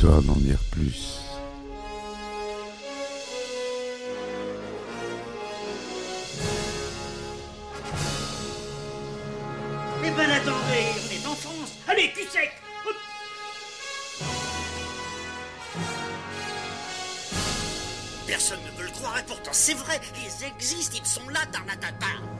histoire d'en dire plus. Eh ben attendez, on est en France. Allez, cul sec. Personne ne veut le croire et pourtant c'est vrai, ils existent, ils sont là, Tarnatata.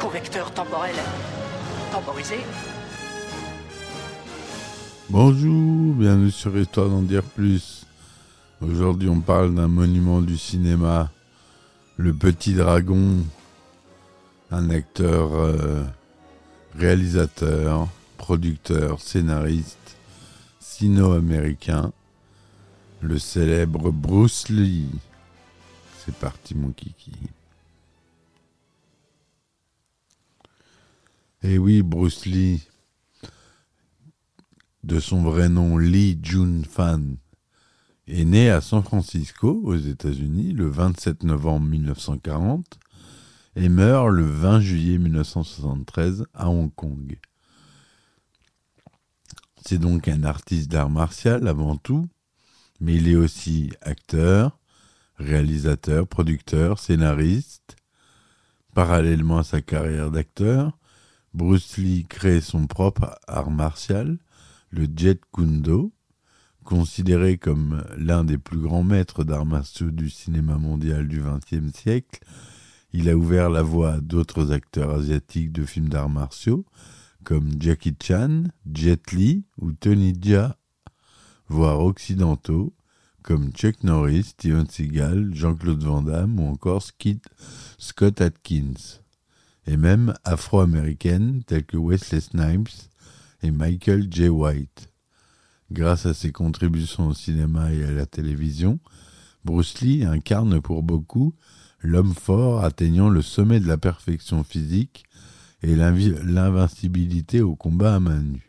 Convecteur temporel temporisé. Bonjour, bienvenue sur Histoire d'en dire plus. Aujourd'hui, on parle d'un monument du cinéma, Le Petit Dragon, un acteur, euh, réalisateur, producteur, scénariste, sino-américain, le célèbre Bruce Lee. C'est parti, mon kiki. Et oui, Bruce Lee, de son vrai nom Lee Jun Fan, est né à San Francisco, aux États-Unis, le 27 novembre 1940 et meurt le 20 juillet 1973 à Hong Kong. C'est donc un artiste d'art martial avant tout, mais il est aussi acteur, réalisateur, producteur, scénariste. Parallèlement à sa carrière d'acteur, Bruce Lee crée son propre art martial, le Jet Kundo, considéré comme l'un des plus grands maîtres d'arts martiaux du cinéma mondial du XXe siècle. Il a ouvert la voie à d'autres acteurs asiatiques de films d'arts martiaux, comme Jackie Chan, Jet Li ou Tony Jaa, voire occidentaux, comme Chuck Norris, Steven Seagal, Jean-Claude Van Damme ou encore Scott Atkins et même afro-américaines telles que Wesley Snipes et Michael J. White. Grâce à ses contributions au cinéma et à la télévision, Bruce Lee incarne pour beaucoup l'homme fort atteignant le sommet de la perfection physique et l'invi- l'invincibilité au combat à main nue.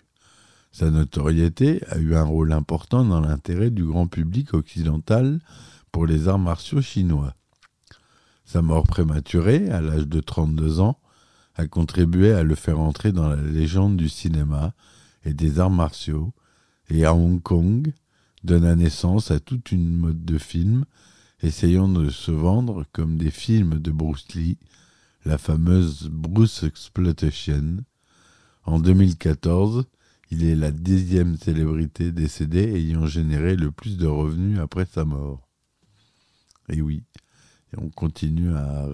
Sa notoriété a eu un rôle important dans l'intérêt du grand public occidental pour les arts martiaux chinois. Sa mort prématurée, à l'âge de 32 ans, a contribué à le faire entrer dans la légende du cinéma et des arts martiaux, et à Hong Kong, donna naissance à toute une mode de films essayant de se vendre comme des films de Bruce Lee, la fameuse Bruce Exploitation. En 2014, il est la dixième célébrité décédée ayant généré le plus de revenus après sa mort. Et oui, et on continue à,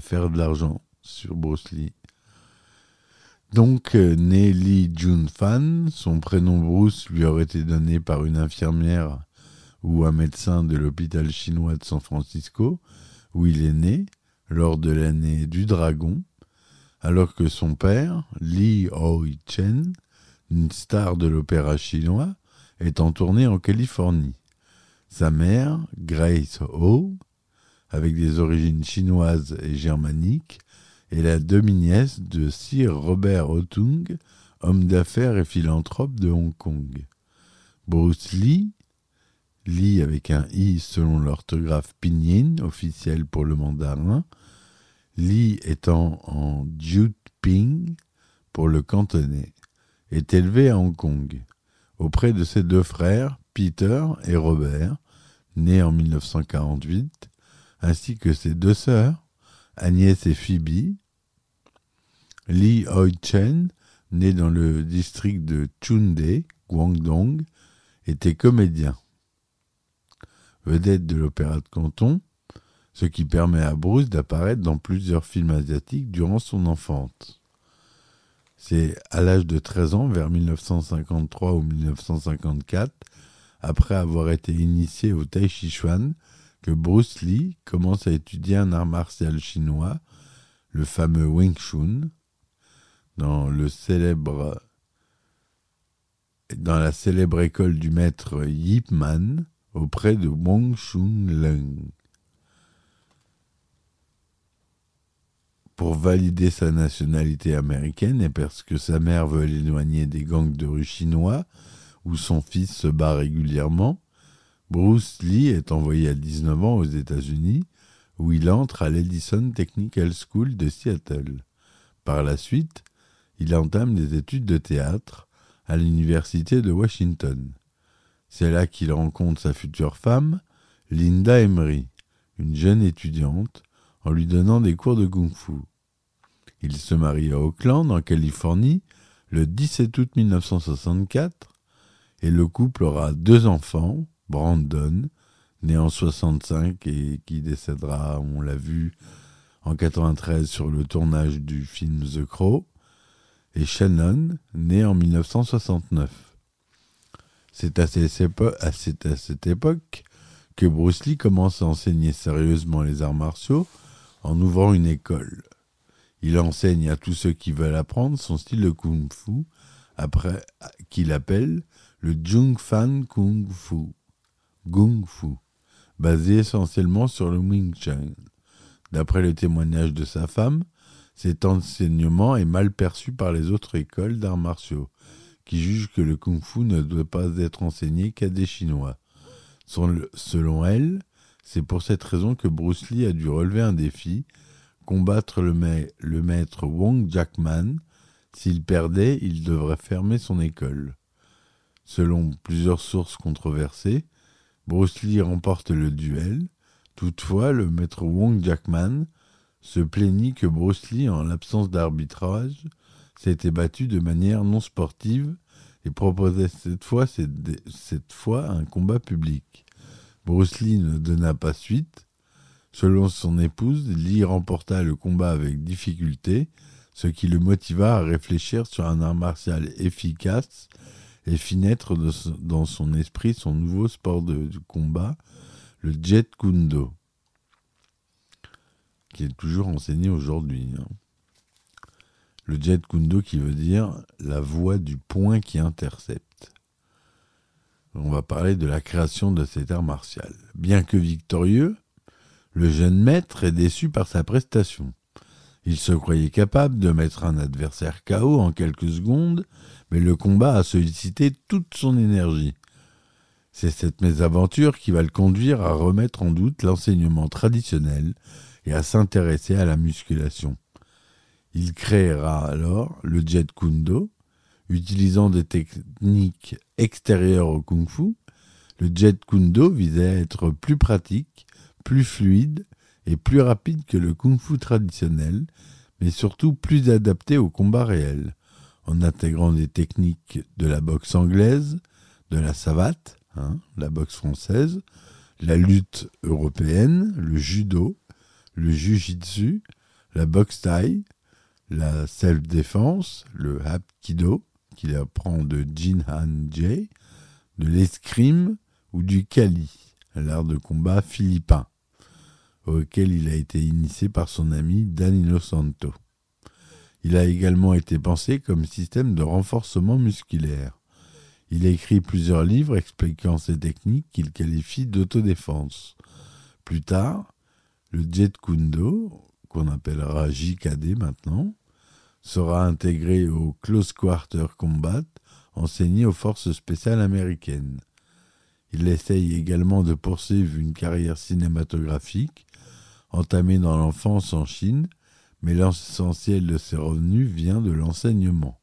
faire de l'argent sur Bruce Lee. Donc, euh, né Lee Jun Fan, son prénom Bruce lui aurait été donné par une infirmière ou un médecin de l'hôpital chinois de San Francisco, où il est né, lors de l'année du dragon, alors que son père, Lee Hoi Chen, une star de l'opéra chinois, est en tournée en Californie. Sa mère, Grace Ho, avec des origines chinoises et germaniques, est la demi-nièce de Sir Robert Otung, homme d'affaires et philanthrope de Hong Kong. Bruce Lee, Lee avec un i selon l'orthographe pinyin officielle pour le mandarin, Lee étant en Ping pour le cantonais, est élevé à Hong Kong, auprès de ses deux frères, Peter et Robert, nés en 1948, ainsi que ses deux sœurs, Agnès et Phoebe. Lee Hoi Chen, né dans le district de Chunde, Guangdong, était comédien. Vedette de l'opéra de Canton, ce qui permet à Bruce d'apparaître dans plusieurs films asiatiques durant son enfance. C'est à l'âge de 13 ans, vers 1953 ou 1954, après avoir été initié au Tai Chi Chuan, que Bruce Lee commence à étudier un art martial chinois, le fameux Wing Chun, dans le célèbre dans la célèbre école du maître Yip Man auprès de Wong Chun Leung. Pour valider sa nationalité américaine et parce que sa mère veut l'éloigner des gangs de rue chinois où son fils se bat régulièrement, Bruce Lee est envoyé à 19 ans aux États-Unis, où il entre à l'Edison Technical School de Seattle. Par la suite, il entame des études de théâtre à l'Université de Washington. C'est là qu'il rencontre sa future femme, Linda Emery, une jeune étudiante, en lui donnant des cours de kung-fu. Il se marie à Oakland, en Californie, le 17 août 1964, et le couple aura deux enfants, Brandon, né en 65 et qui décédera, on l'a vu, en 93 sur le tournage du film The Crow, et Shannon, né en 1969. C'est à, cette époque que Bruce Lee commence à enseigner sérieusement les arts martiaux en ouvrant une école. Il enseigne à tous ceux qui veulent apprendre son style de kung fu, après qu'il appelle le Jung Fan Kung Fu, Gung Fu, basé essentiellement sur le Wing Chun. D'après le témoignage de sa femme, cet enseignement est mal perçu par les autres écoles d'arts martiaux, qui jugent que le kung fu ne doit pas être enseigné qu'à des Chinois. Selon elle, c'est pour cette raison que Bruce Lee a dû relever un défi, combattre le, le maître Wong Jackman. S'il perdait, il devrait fermer son école. Selon plusieurs sources controversées, Bruce Lee remporte le duel. Toutefois, le maître Wong Jackman se plaignit que Bruce Lee, en l'absence d'arbitrage, s'était battu de manière non sportive et proposait cette fois, un combat public. Bruce Lee ne donna pas suite. Selon son épouse, Lee remporta le combat avec difficulté, ce qui le motiva à réfléchir sur un art martial efficace et fit naître dans son esprit son nouveau sport de, combat, le Jet Kundo, qui est toujours enseigné aujourd'hui. Hein. Le Jet Kundo qui veut dire la voie du point qui intercepte. On va parler de la création de cet art martial. Bien que victorieux, le jeune maître est déçu par sa prestation. Il se croyait capable de mettre un adversaire KO en quelques secondes, mais le combat a sollicité toute son énergie. C'est cette mésaventure qui va le conduire à remettre en doute l'enseignement traditionnel et à s'intéresser à la musculation. Il créera alors le Jet Kundo, utilisant des techniques extérieures au Kung Fu. Le Jet Kundo visait à être plus pratique, plus fluide est plus rapide que le kung-fu traditionnel, mais surtout plus adapté au combat réel, en intégrant des techniques de la boxe anglaise, de la savate, hein, la boxe française, la lutte européenne, le judo, le jujitsu, la boxe thaï, la self-défense, le hapkido, qu'il apprend de Jin Han Jae, de l'escrime ou du kali, l'art de combat philippin auquel il a été initié par son ami Danilo Santo. Il a également été pensé comme système de renforcement musculaire. Il a écrit plusieurs livres expliquant ces techniques qu'il qualifie d'autodéfense. Plus tard, le Jet Kundo, qu'on appellera JKD maintenant, sera intégré au Close Quarter Combat enseigné aux forces spéciales américaines. Il essaye également de poursuivre une carrière cinématographique entamé dans l'enfance en Chine, mais l'essentiel de ses revenus vient de l'enseignement.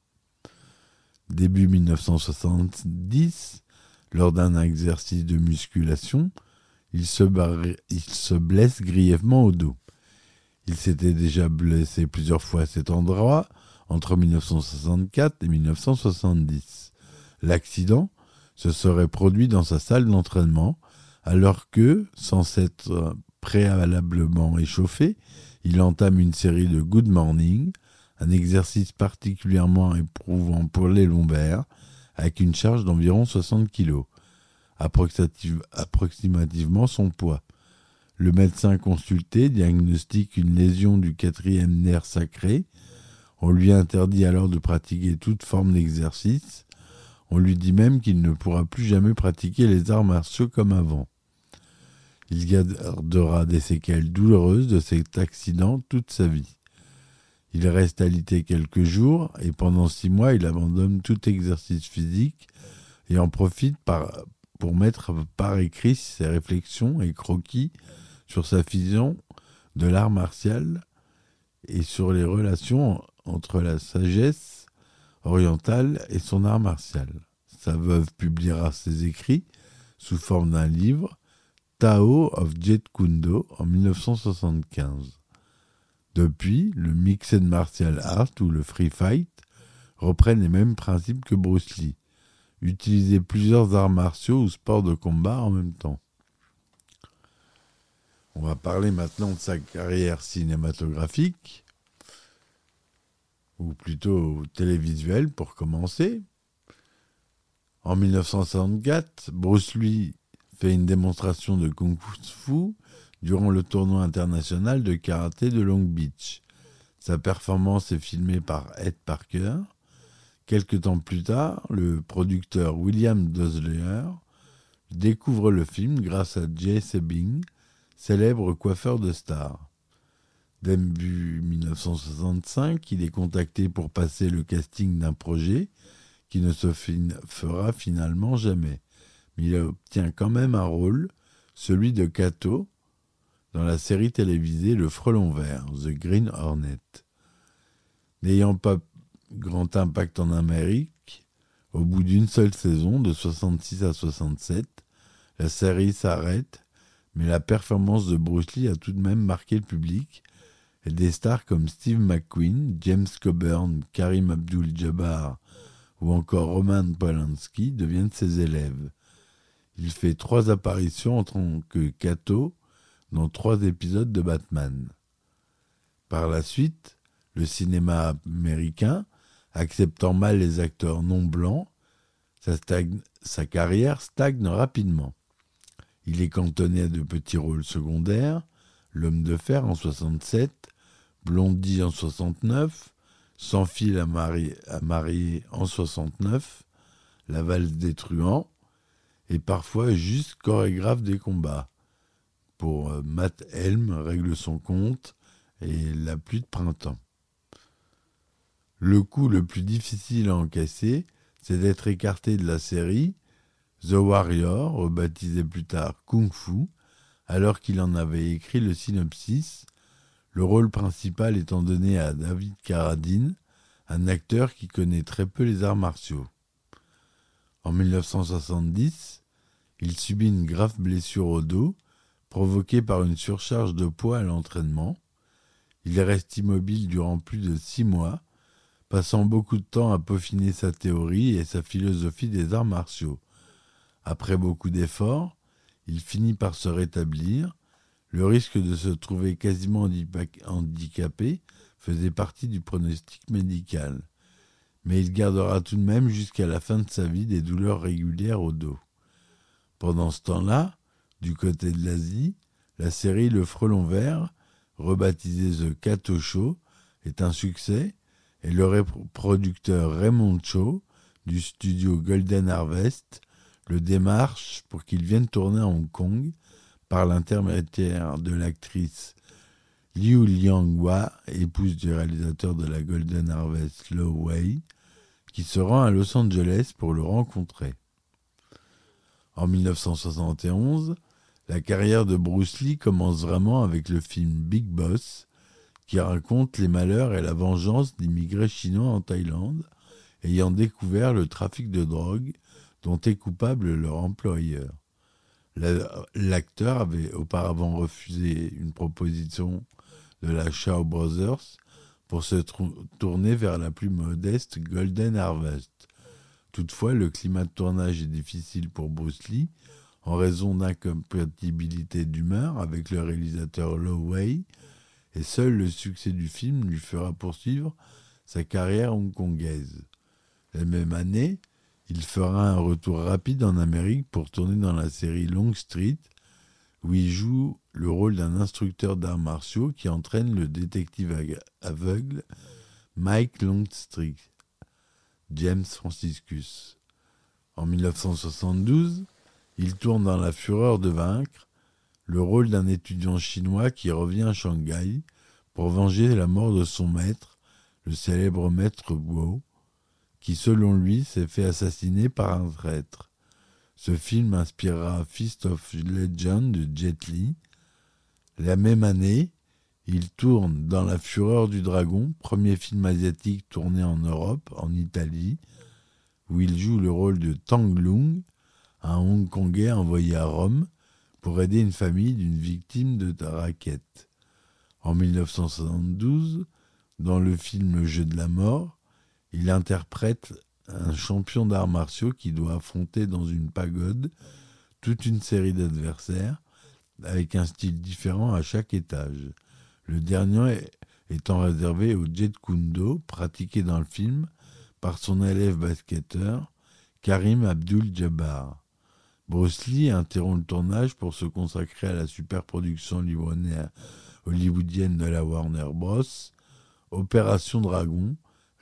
Début 1970, lors d'un exercice de musculation, il se, il se blesse grièvement au dos. Il s'était déjà blessé plusieurs fois à cet endroit entre 1964 et 1970. L'accident se serait produit dans sa salle d'entraînement alors que, sans s'être préalablement échauffé, il entame une série de Good Morning, un exercice particulièrement éprouvant pour les lombaires, avec une charge d'environ 60 kg, approximativement son poids. Le médecin consulté diagnostique une lésion du quatrième nerf sacré. On lui interdit alors de pratiquer toute forme d'exercice. On lui dit même qu'il ne pourra plus jamais pratiquer les arts martiaux comme avant. Il gardera des séquelles douloureuses de cet accident toute sa vie. Il reste alité quelques jours et pendant six mois il abandonne tout exercice physique et en profite pour mettre par écrit ses réflexions et croquis sur sa vision de l'art martial et sur les relations entre la sagesse orientale et son art martial. Sa veuve publiera ses écrits sous forme d'un livre, Tao of Jet Kundo, en 1975. Depuis, le Mixed Martial Art ou le Free Fight reprennent les mêmes principes que Bruce Lee. Utiliser plusieurs arts martiaux ou sports de combat en même temps. On va parler maintenant de sa carrière cinématographique, ou plutôt télévisuelle pour commencer. En 1964, Bruce Lee fait une démonstration de Kung Fu durant le tournoi international de karaté de Long Beach. Sa performance est filmée par Ed Parker. Quelque temps plus tard, le producteur William Dosler découvre le film grâce à Jay Sebing, célèbre coiffeur de stars. Début 1965, il est contacté pour passer le casting d'un projet qui ne se fera finalement jamais. Mais il obtient quand même un rôle, celui de Kato, dans la série télévisée Le Frelon Vert, The Green Hornet. N'ayant pas grand impact en Amérique, au bout d'une seule saison, de 66 à 67, la série s'arrête mais la performance de Bruce Lee a tout de même marqué le public, des stars comme Steve McQueen, James Coburn, Karim Abdul-Jabbar ou encore Roman Polanski deviennent ses élèves. Il fait trois apparitions en tant que Kato dans trois épisodes de Batman. Par la suite, le cinéma américain, acceptant mal les acteurs non blancs, sa, sa carrière stagne rapidement. Il est cantonné à de petits rôles secondaires, L'homme de fer en 67, Blondie en 69, Sans fil à marier, en 69, La valse des truands, et parfois juste chorégraphe des combats. Pour euh, Matt Helm règle son compte et la pluie de printemps. Le coup le plus difficile à encaisser, c'est d'être écarté de la série The Warrior, rebaptisé plus tard Kung Fu, alors qu'il en avait écrit le synopsis, le rôle principal étant donné à David Carradine, un acteur qui connaît très peu les arts martiaux. En 1970, il subit une grave blessure au dos, provoquée par une surcharge de poids à l'entraînement. Il reste immobile durant plus de six mois, passant beaucoup de temps à peaufiner sa théorie et sa philosophie des arts martiaux. Après beaucoup d'efforts, il finit par se rétablir. Le risque de se trouver quasiment handicapé faisait partie du pronostic médical. Mais il gardera tout de même jusqu'à la fin de sa vie des douleurs régulières au dos. Pendant ce temps-là, du côté de l'Asie, la série Le Frelon Vert, rebaptisée The Kato Show, est un succès et le producteur Raymond Cho du studio Golden Harvest le démarche pour qu'il vienne tourner à Hong Kong par l'intermédiaire de l'actrice Liu Lianghua, épouse du réalisateur de la Golden Harvest Lo Wei, qui se rend à Los Angeles pour le rencontrer. En 1971, la carrière de Bruce Lee commence vraiment avec le film Big Boss, qui raconte les malheurs et la vengeance d'immigrés chinois en Thaïlande, ayant découvert le trafic de drogue dont est coupable leur employeur. L'acteur avait auparavant refusé une proposition de la Shaw Brothers pour se tourner vers la plus modeste Golden Harvest. Toutefois, le climat de tournage est difficile pour Bruce Lee en raison d'incompatibilité d'humeur avec le réalisateur Lo Wei, et seul le succès du film lui fera poursuivre sa carrière hongkongaise. La même année, il fera un retour rapide en Amérique pour tourner dans la série Long Street, où il joue le rôle d'un instructeur d'arts martiaux qui entraîne le détective aveugle Mike Longstreet, James Franciscus. En 1972, il tourne dans La Fureur de vaincre le rôle d'un étudiant chinois qui revient à Shanghai pour venger la mort de son maître, le célèbre maître Guo, qui selon lui s'est fait assassiner par un traître. Ce film inspirera Fist of Legend de Jet Li. La même année, il tourne dans La Fureur du Dragon, premier film asiatique tourné en Europe, en Italie, où il joue le rôle de Tang Lung, un Hongkongais envoyé à Rome pour aider une famille d'une victime de raquette. En 1972, dans le film Jeu de la mort, il interprète un champion d'arts martiaux qui doit affronter dans une pagode toute une série d'adversaires avec un style différent à chaque étage. Le dernier étant réservé au jet kundo pratiqué dans le film par son élève basketteur Karim Abdul-Jabbar. Bruce Lee interrompt le tournage pour se consacrer à la superproduction hollywoodienne de la Warner Bros. Opération Dragon,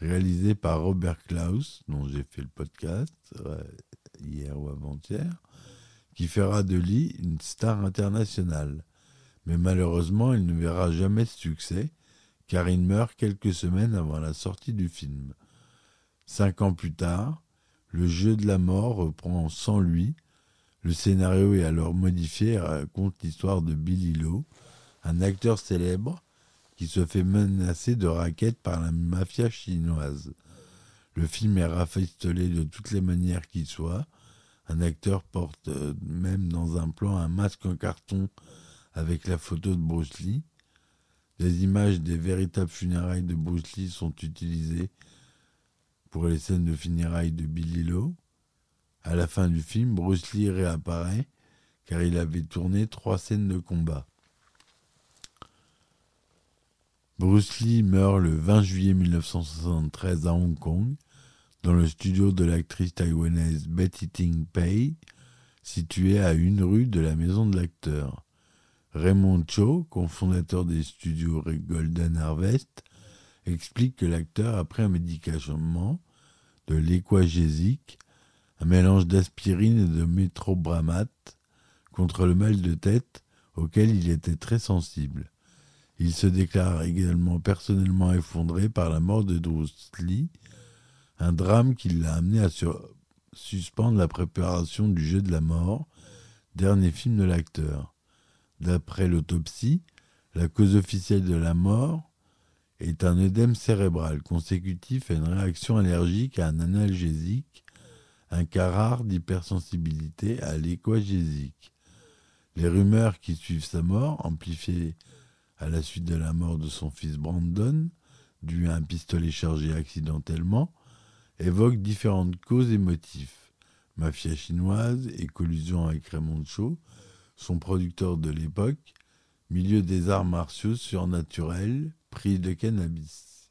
réalisée par Robert Klaus, dont j'ai fait le podcast hier ou avant-hier, qui fera de Lee une star internationale. Mais malheureusement, il ne verra jamais ce succès, car il meurt quelques semaines avant la sortie du film. Cinq ans plus tard, le jeu de la mort reprend sans lui. Le scénario est alors modifié et raconte l'histoire de Billy Lowe, un acteur célèbre se fait menacer de raquettes par la mafia chinoise. Le film est rafistolé de toutes les manières qui soient. Un acteur porte euh, même dans un plan un masque en carton avec la photo de Bruce Lee. Des images des véritables funérailles de Bruce Lee sont utilisées pour les scènes de funérailles de Billy Lowe. À la fin du film, Bruce Lee réapparaît car il avait tourné trois scènes de combat. Bruce Lee meurt le 20 juillet 1973 à Hong Kong, dans le studio de l'actrice taïwanaise Betty Ting Pei, situé à une rue de la maison de l'acteur. Raymond Cho, cofondateur des studios Golden Harvest, explique que l'acteur a pris un médicament de l'équagésique, un mélange d'aspirine et de métrobramate, contre le mal de tête auquel il était très sensible. Il se déclare également personnellement effondré par la mort de Lee, un drame qui l'a amené à suspendre la préparation du jeu de la mort, dernier film de l'acteur. D'après l'autopsie, la cause officielle de la mort est un œdème cérébral consécutif à une réaction allergique à un analgésique, un cas rare d'hypersensibilité à l'équagésique. Les rumeurs qui suivent sa mort, amplifiées à la suite de la mort de son fils Brandon, dû à un pistolet chargé accidentellement, évoque différentes causes et motifs. Mafia chinoise et collusion avec Raymond Cho, son producteur de l'époque, milieu des arts martiaux surnaturels, prise de cannabis.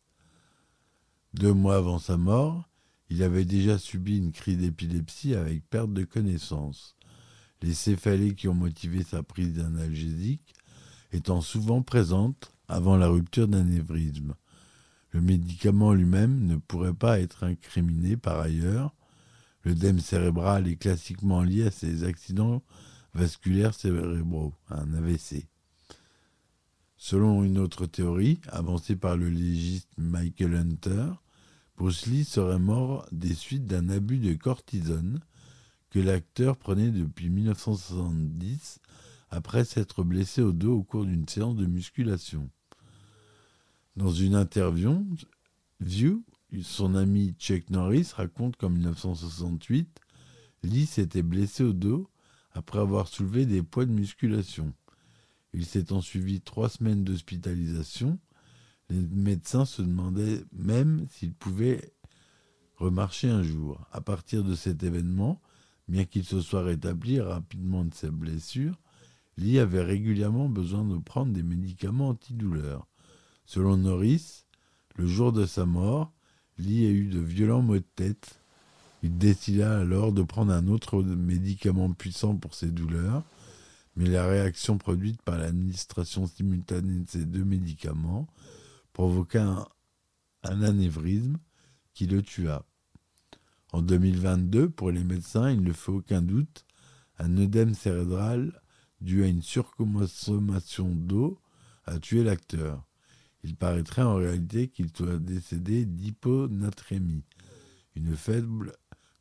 Deux mois avant sa mort, il avait déjà subi une crise d'épilepsie avec perte de connaissance. Les céphalées qui ont motivé sa prise d'analgésique étant souvent présente avant la rupture d'un névrisme. Le médicament lui-même ne pourrait pas être incriminé par ailleurs. L'œdème cérébral est classiquement lié à ces accidents vasculaires cérébraux, un AVC. Selon une autre théorie, avancée par le légiste Michael Hunter, Bruce Lee serait mort des suites d'un abus de cortisone que l'acteur prenait depuis 1970 après s'être blessé au dos au cours d'une séance de musculation. Dans une interview, View, son ami Chuck Norris raconte qu'en 1968, Lee s'était blessé au dos après avoir soulevé des poids de musculation. Il s'est ensuivi trois semaines d'hospitalisation. Les médecins se demandaient même s'il pouvait remarcher un jour. À partir de cet événement, bien qu'il se soit rétabli rapidement de ses blessures, Lee avait régulièrement besoin de prendre des médicaments antidouleurs. Selon Norris, le jour de sa mort, Lee a eu de violents maux de tête. Il décida alors de prendre un autre médicament puissant pour ses douleurs, mais la réaction produite par l'administration simultanée de ces deux médicaments provoqua un, un anévrisme qui le tua. En 2022, pour les médecins, il ne fait aucun doute, un œdème cérébral dû à une surconsommation d'eau, a tué l'acteur. Il paraîtrait en réalité qu'il soit décédé d'hyponatrémie, une faible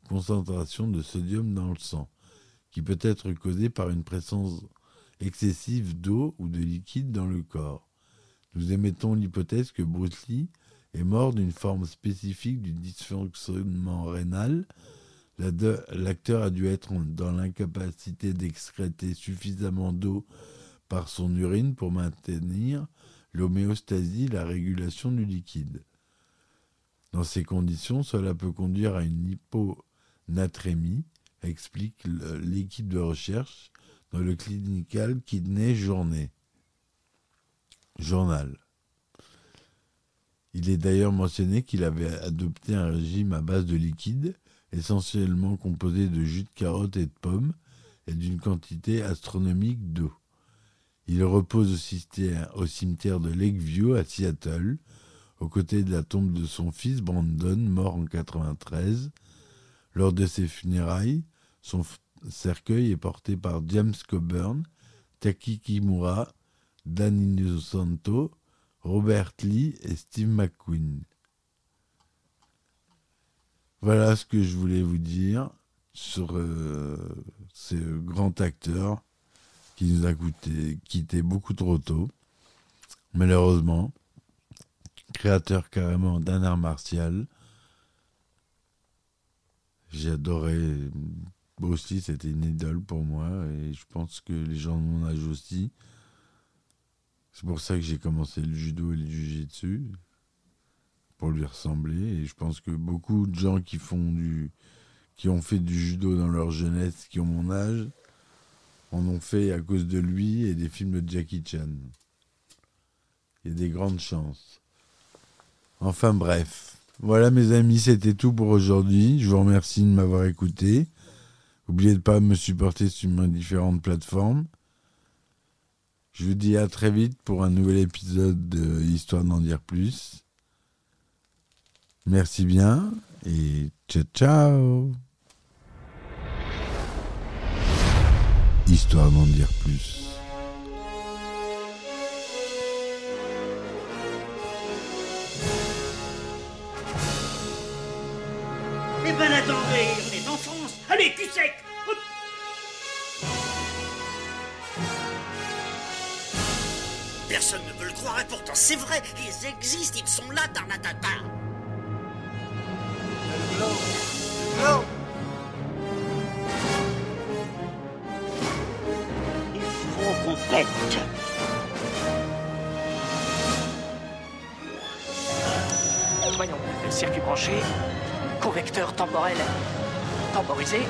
concentration de sodium dans le sang, qui peut être causée par une présence excessive d'eau ou de liquide dans le corps. Nous émettons l'hypothèse que Bruce Lee est mort d'une forme spécifique du dysfonctionnement rénal. L'acteur a dû être dans l'incapacité d'excréter suffisamment d'eau par son urine pour maintenir l'homéostasie, la régulation du liquide. Dans ces conditions, cela peut conduire à une hyponatrémie, explique l'équipe de recherche dans le Clinical Kidney Journal. Il est d'ailleurs mentionné qu'il avait adopté un régime à base de liquide, essentiellement composé de jus de carotte et de pommes, et d'une quantité astronomique d'eau. Il repose au cimetière de Lakeview à Seattle, aux côtés de la tombe de son fils Brandon, mort en 93. Lors de ses funérailles, son cercueil est porté par James Coburn, Taki Kimura, Danny Santo, Robert Lee et Steve McQueen. Voilà ce que je voulais vous dire sur euh, ce grand acteur qui nous a quitté beaucoup trop tôt, malheureusement créateur carrément d'un art martial. J'ai adoré. aussi, c'était une idole pour moi et je pense que les gens de mon âge aussi. C'est pour ça que j'ai commencé le judo et le jujitsu pour lui ressembler et je pense que beaucoup de gens qui font du qui ont fait du judo dans leur jeunesse, qui ont mon âge, en ont fait à cause de lui et des films de Jackie Chan. Il y a des grandes chances. Enfin bref. Voilà mes amis, c'était tout pour aujourd'hui. Je vous remercie de m'avoir écouté. N'oubliez pas de me supporter sur mes différentes plateformes. Je vous dis à très vite pour un nouvel épisode de Histoire d'en dire plus. Merci bien et ciao ciao. Histoire d'en dire plus. Eh ben attendez, on est en France Allez, cul sec. Personne ne veut le croire et pourtant c'est vrai, ils existent, ils sont là, Tarnatata branché, Convecteur temporel temporisé.